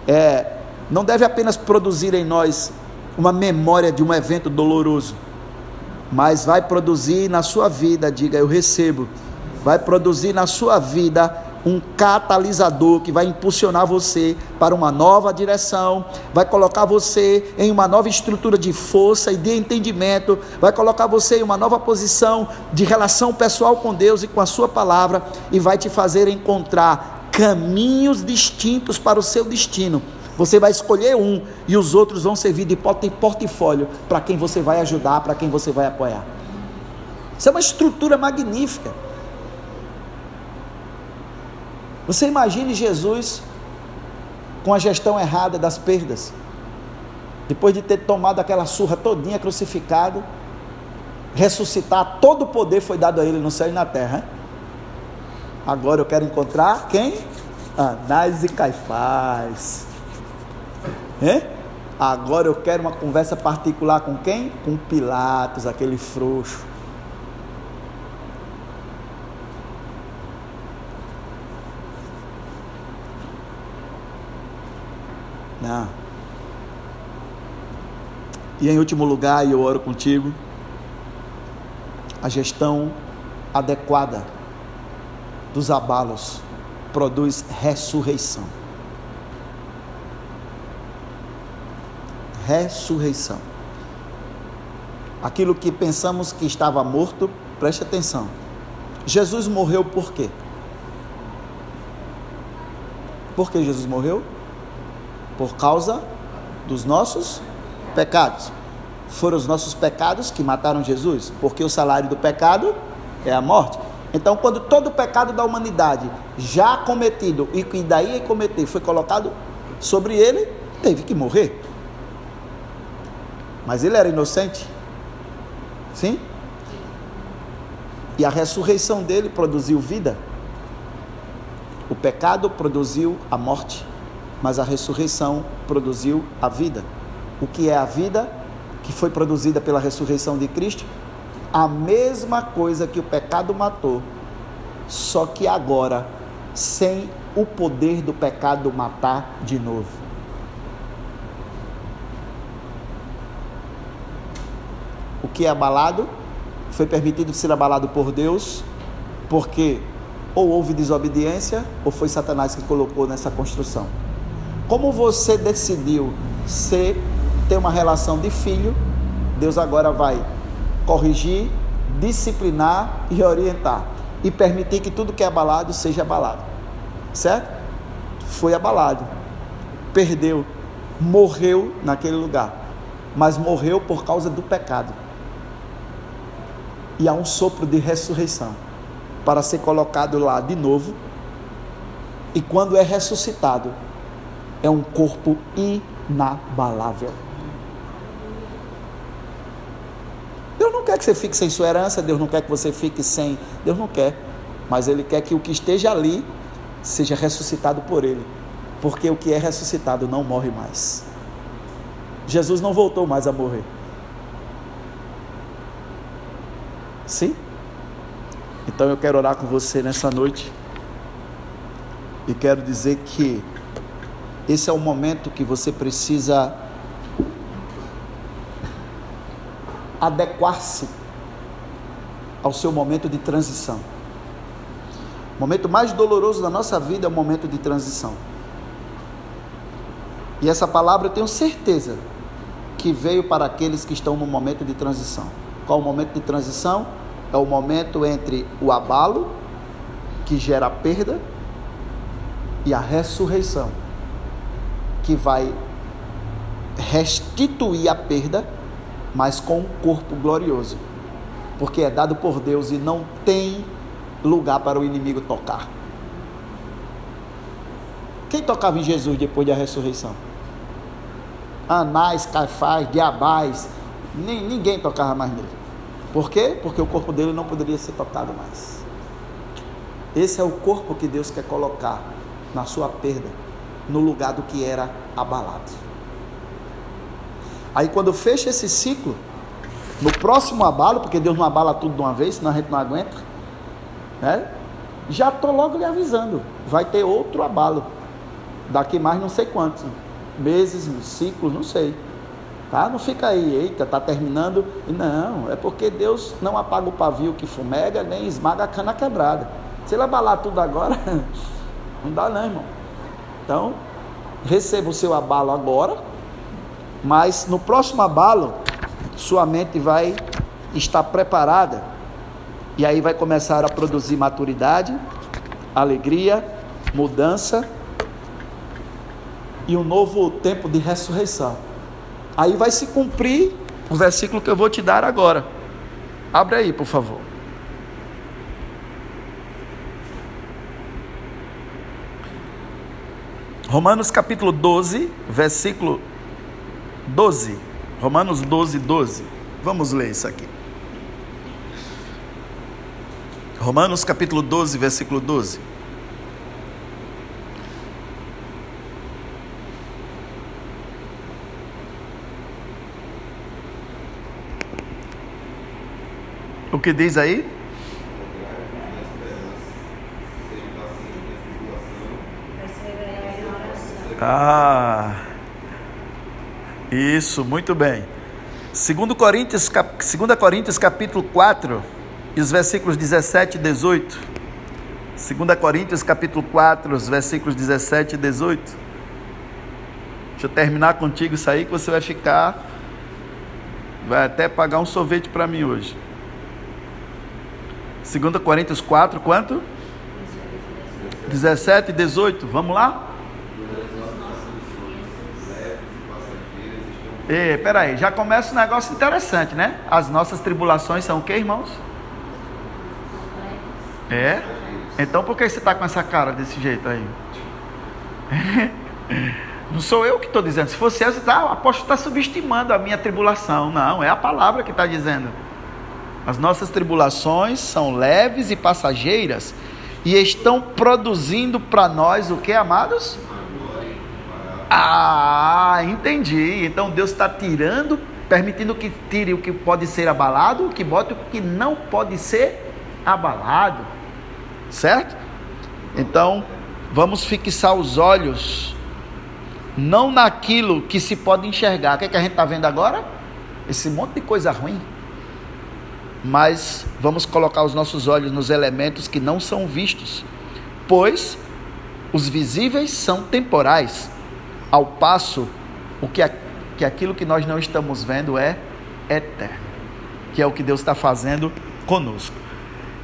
é, não deve apenas produzir em nós uma memória de um evento doloroso, mas vai produzir na sua vida, diga eu recebo, vai produzir na sua vida um catalisador que vai impulsionar você para uma nova direção, vai colocar você em uma nova estrutura de força e de entendimento, vai colocar você em uma nova posição de relação pessoal com Deus e com a Sua palavra e vai te fazer encontrar caminhos distintos para o seu destino. Você vai escolher um e os outros vão servir de portfólio para quem você vai ajudar, para quem você vai apoiar. Isso é uma estrutura magnífica. Você imagine Jesus com a gestão errada das perdas. Depois de ter tomado aquela surra todinha crucificado, ressuscitar, todo o poder foi dado a ele no céu e na terra. Agora eu quero encontrar quem? Anás e Caifás. Hein? Agora eu quero uma conversa particular com quem? Com Pilatos, aquele frouxo. Não. E em último lugar, e eu oro contigo, a gestão adequada dos abalos produz ressurreição. Ressurreição. Aquilo que pensamos que estava morto, preste atenção. Jesus morreu por quê? Por que Jesus morreu? Por causa dos nossos pecados. Foram os nossos pecados que mataram Jesus, porque o salário do pecado é a morte. Então, quando todo o pecado da humanidade já cometido e que daí ia cometer foi colocado sobre ele, teve que morrer. Mas ele era inocente. Sim? E a ressurreição dele produziu vida. O pecado produziu a morte mas a ressurreição produziu a vida. O que é a vida que foi produzida pela ressurreição de Cristo? A mesma coisa que o pecado matou, só que agora sem o poder do pecado matar de novo. O que é abalado foi permitido ser abalado por Deus, porque ou houve desobediência ou foi Satanás que colocou nessa construção. Como você decidiu ser, ter uma relação de filho, Deus agora vai corrigir, disciplinar e orientar. E permitir que tudo que é abalado seja abalado. Certo? Foi abalado. Perdeu. Morreu naquele lugar. Mas morreu por causa do pecado. E há um sopro de ressurreição para ser colocado lá de novo. E quando é ressuscitado, é um corpo inabalável. Deus não quer que você fique sem sua herança, Deus não quer que você fique sem. Deus não quer. Mas Ele quer que o que esteja ali seja ressuscitado por Ele. Porque o que é ressuscitado não morre mais. Jesus não voltou mais a morrer. Sim? Então eu quero orar com você nessa noite. E quero dizer que esse é o momento que você precisa adequar-se ao seu momento de transição. O momento mais doloroso da nossa vida é o momento de transição. E essa palavra eu tenho certeza que veio para aqueles que estão no momento de transição. Qual o momento de transição? É o momento entre o abalo, que gera perda, e a ressurreição, que vai restituir a perda, mas com um corpo glorioso, porque é dado por Deus e não tem lugar para o inimigo tocar. Quem tocava em Jesus depois da ressurreição? Anás, Caifás, Diabás, ninguém tocava mais nele. Por quê? Porque o corpo dele não poderia ser tocado mais. Esse é o corpo que Deus quer colocar na sua perda, no lugar do que era abalado. Aí quando fecha esse ciclo, no próximo abalo, porque Deus não abala tudo de uma vez, senão a gente não aguenta, né? Já estou logo lhe avisando, vai ter outro abalo, daqui mais não sei quantos, meses, ciclos, não sei. Tá? Não fica aí, eita, está terminando. Não, é porque Deus não apaga o pavio que fumega, nem esmaga a cana quebrada. Se ele abalar tudo agora, não dá não, irmão. Então, receba o seu abalo agora, mas no próximo abalo, sua mente vai estar preparada e aí vai começar a produzir maturidade, alegria, mudança e um novo tempo de ressurreição. Aí vai se cumprir o versículo que eu vou te dar agora. Abre aí, por favor. Romanos capítulo 12, versículo 12. Romanos 12, 12. Vamos ler isso aqui. Romanos capítulo 12, versículo 12. O que diz aí? Ah, isso, muito bem. Segundo Coríntios, 2 Coríntios capítulo 4, e os versículos 17 e 18. 2 Coríntios capítulo 4, os versículos 17 e 18. Deixa eu terminar contigo isso aí que você vai ficar. Vai até pagar um sorvete para mim hoje. 2 Coríntios 4, quanto? 17 e 18. Vamos lá? E, peraí, já começa um negócio interessante, né? As nossas tribulações são o que, irmãos? É? Então por que você está com essa cara desse jeito aí? Não sou eu que estou dizendo. Se fosse eu, você ah, o apóstolo está subestimando a minha tribulação. Não, é a palavra que está dizendo. As nossas tribulações são leves e passageiras e estão produzindo para nós o que, amados? Ah, entendi. Então Deus está tirando, permitindo que tire o que pode ser abalado, que bote o que não pode ser abalado. Certo? Então, vamos fixar os olhos não naquilo que se pode enxergar. O que, é que a gente está vendo agora? Esse monte de coisa ruim. Mas vamos colocar os nossos olhos nos elementos que não são vistos, pois os visíveis são temporais, ao passo o que, que aquilo que nós não estamos vendo é eterno, que é o que Deus está fazendo conosco.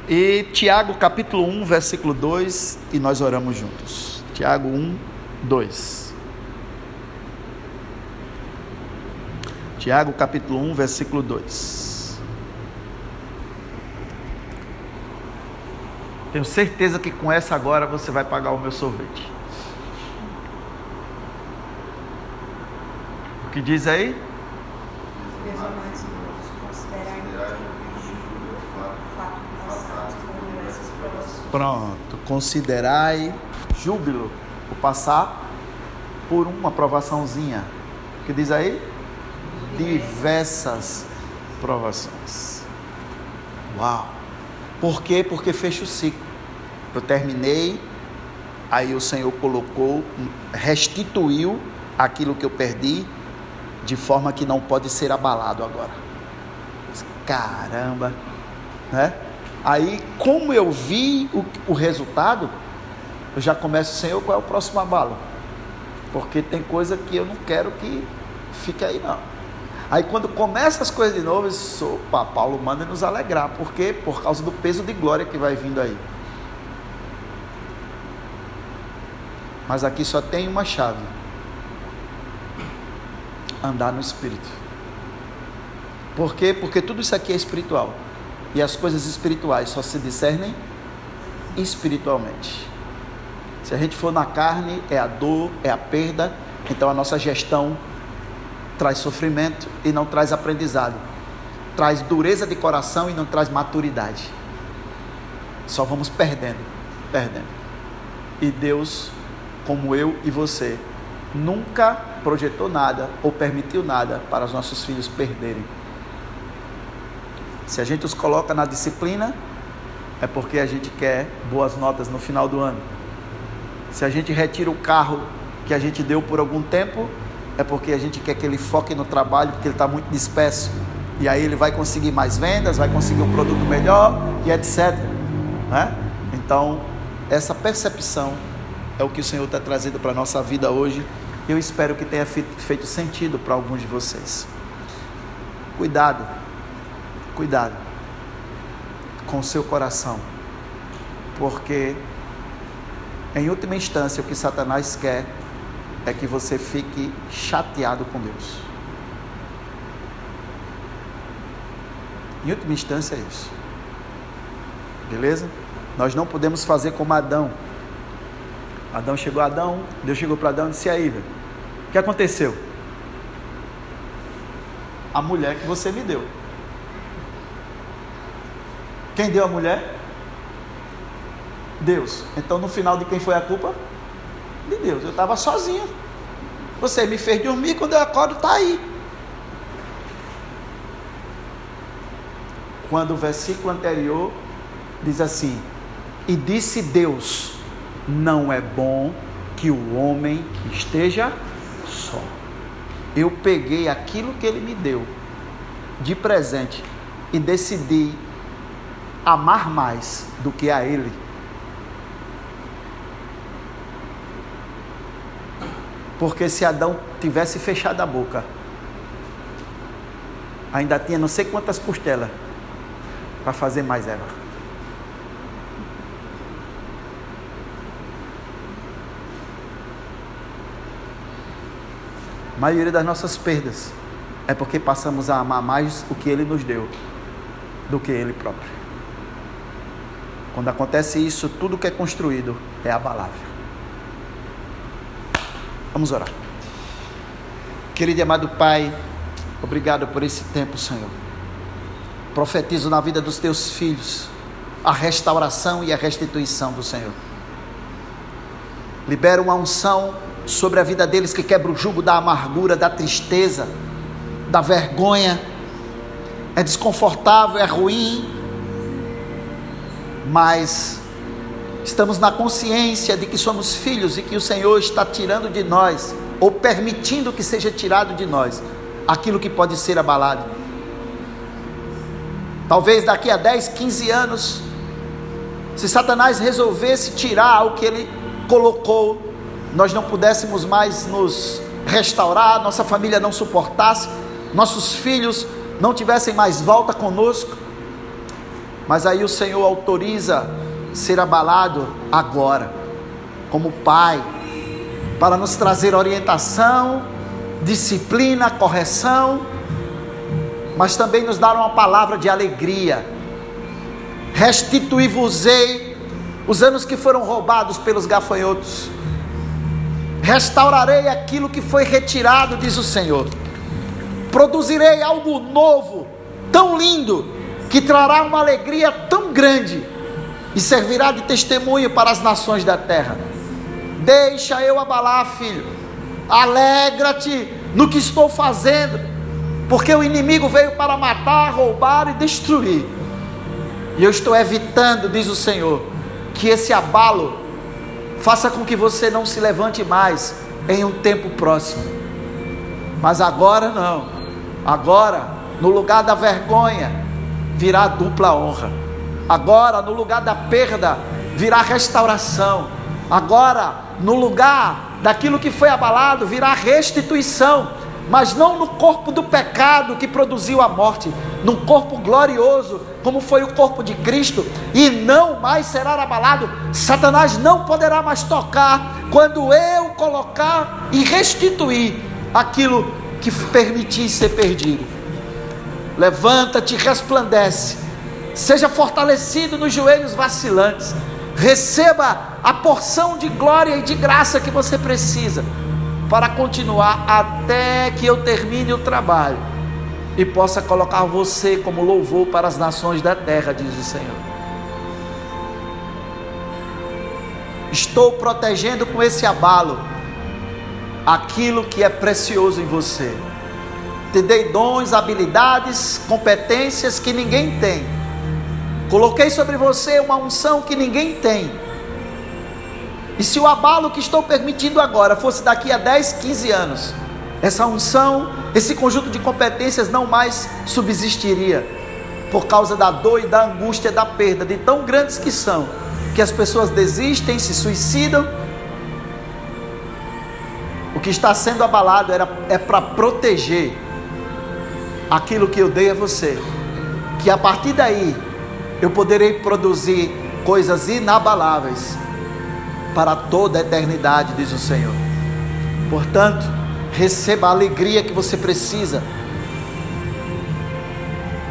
E Tiago capítulo 1, versículo 2, e nós oramos juntos. Tiago 1, 2. Tiago capítulo 1, versículo 2. Tenho certeza que com essa agora você vai pagar o meu sorvete. Que diz aí? Pronto, considerai júbilo o passar por uma provaçãozinha. que diz aí? Diversas provações. Uau! Por quê? Porque fecha o ciclo. Eu terminei, aí o Senhor colocou, restituiu aquilo que eu perdi, de forma que não pode ser abalado agora. Caramba, né? Aí, como eu vi o, o resultado, eu já começo, Senhor, qual é o próximo abalo? Porque tem coisa que eu não quero que fique aí, não. Aí quando começa as coisas de novo, eu disse, opa, Paulo manda nos alegrar. Por quê? Por causa do peso de glória que vai vindo aí. Mas aqui só tem uma chave: andar no Espírito. Por quê? Porque tudo isso aqui é espiritual. E as coisas espirituais só se discernem espiritualmente. Se a gente for na carne, é a dor, é a perda. Então a nossa gestão traz sofrimento e não traz aprendizado. Traz dureza de coração e não traz maturidade. Só vamos perdendo, perdendo. E Deus como eu e você, nunca projetou nada ou permitiu nada para os nossos filhos perderem. Se a gente os coloca na disciplina, é porque a gente quer boas notas no final do ano. Se a gente retira o carro que a gente deu por algum tempo, é porque a gente quer que ele foque no trabalho, porque ele está muito disperso. E aí ele vai conseguir mais vendas, vai conseguir um produto melhor e etc. Né? Então, essa percepção é o que o Senhor está trazendo para a nossa vida hoje. Eu espero que tenha feito sentido para alguns de vocês. Cuidado, cuidado com o seu coração, porque em última instância o que Satanás quer é que você fique chateado com Deus. Em última instância é isso. Beleza? Nós não podemos fazer como Adão Adão chegou a Adão, Deus chegou para Adão e disse: aí, velho, o que aconteceu? A mulher que você me deu. Quem deu a mulher? Deus. Então no final de quem foi a culpa? De Deus. Eu estava sozinho. Você me fez dormir, quando eu acordo, está aí. Quando o versículo anterior diz assim: E disse Deus: não é bom que o homem esteja só. Eu peguei aquilo que ele me deu de presente e decidi amar mais do que a ele. Porque se Adão tivesse fechado a boca, ainda tinha não sei quantas costelas para fazer mais Eva. A maioria das nossas perdas é porque passamos a amar mais o que Ele nos deu do que Ele próprio. Quando acontece isso, tudo que é construído é abalável. Vamos orar. Querido e amado Pai, obrigado por esse tempo, Senhor. Profetizo na vida dos teus filhos a restauração e a restituição do Senhor. Libera uma unção sobre a vida deles que quebra o jugo da amargura, da tristeza, da vergonha. É desconfortável, é ruim, mas estamos na consciência de que somos filhos e que o Senhor está tirando de nós, ou permitindo que seja tirado de nós, aquilo que pode ser abalado. Talvez daqui a 10, 15 anos, se Satanás resolvesse tirar o que ele colocou nós não pudéssemos mais nos restaurar, nossa família não suportasse, nossos filhos não tivessem mais volta conosco. Mas aí o Senhor autoriza ser abalado agora, como Pai, para nos trazer orientação, disciplina, correção, mas também nos dar uma palavra de alegria. Restituí-vos-ei os anos que foram roubados pelos gafanhotos Restaurarei aquilo que foi retirado, diz o Senhor. Produzirei algo novo, tão lindo, que trará uma alegria tão grande e servirá de testemunho para as nações da terra. Deixa eu abalar, filho. alegra-te no que estou fazendo, porque o inimigo veio para matar, roubar e destruir. E eu estou evitando, diz o Senhor, que esse abalo faça com que você não se levante mais em um tempo próximo. Mas agora não. Agora, no lugar da vergonha, virá dupla honra. Agora, no lugar da perda, virá restauração. Agora, no lugar daquilo que foi abalado, virá restituição mas não no corpo do pecado que produziu a morte, num corpo glorioso, como foi o corpo de Cristo, e não mais será abalado. Satanás não poderá mais tocar quando eu colocar e restituir aquilo que permiti ser perdido. Levanta-te, resplandece, seja fortalecido nos joelhos vacilantes, receba a porção de glória e de graça que você precisa para continuar até que eu termine o trabalho e possa colocar você como louvor para as nações da terra, diz o Senhor. Estou protegendo com esse abalo aquilo que é precioso em você. Te dei dons, habilidades, competências que ninguém tem. Coloquei sobre você uma unção que ninguém tem e se o abalo que estou permitindo agora fosse daqui a 10, 15 anos, essa unção, esse conjunto de competências não mais subsistiria, por causa da dor e da angústia da perda, de tão grandes que são, que as pessoas desistem, se suicidam. O que está sendo abalado era, é para proteger aquilo que eu dei a você, que a partir daí eu poderei produzir coisas inabaláveis para toda a eternidade, diz o Senhor. Portanto, receba a alegria que você precisa.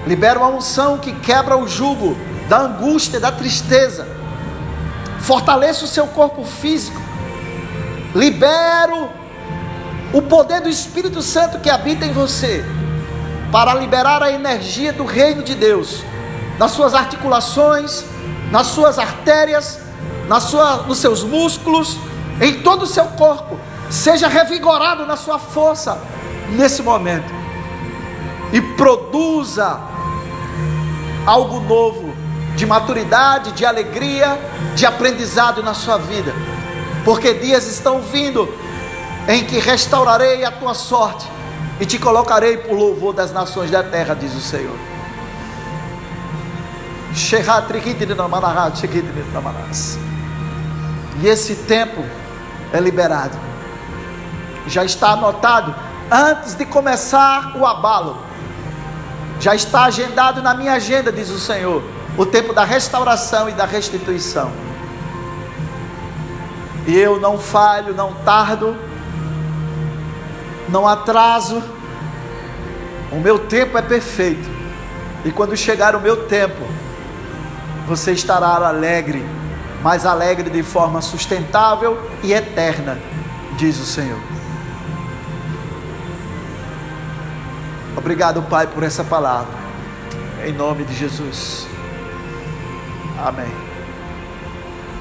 Libera uma unção que quebra o jugo da angústia, da tristeza. Fortaleça o seu corpo físico. Libero o poder do Espírito Santo que habita em você para liberar a energia do reino de Deus nas suas articulações, nas suas artérias, na sua, nos seus músculos, em todo o seu corpo. Seja revigorado na sua força nesse momento. E produza algo novo, de maturidade, de alegria, de aprendizado na sua vida. Porque dias estão vindo em que restaurarei a tua sorte e te colocarei por louvor das nações da terra, diz o Senhor. E esse tempo é liberado. Já está anotado antes de começar o abalo. Já está agendado na minha agenda, diz o Senhor, o tempo da restauração e da restituição. E eu não falho, não tardo, não atraso. O meu tempo é perfeito. E quando chegar o meu tempo, você estará alegre mas alegre de forma sustentável e eterna, diz o Senhor. Obrigado, Pai, por essa palavra. Em nome de Jesus. Amém.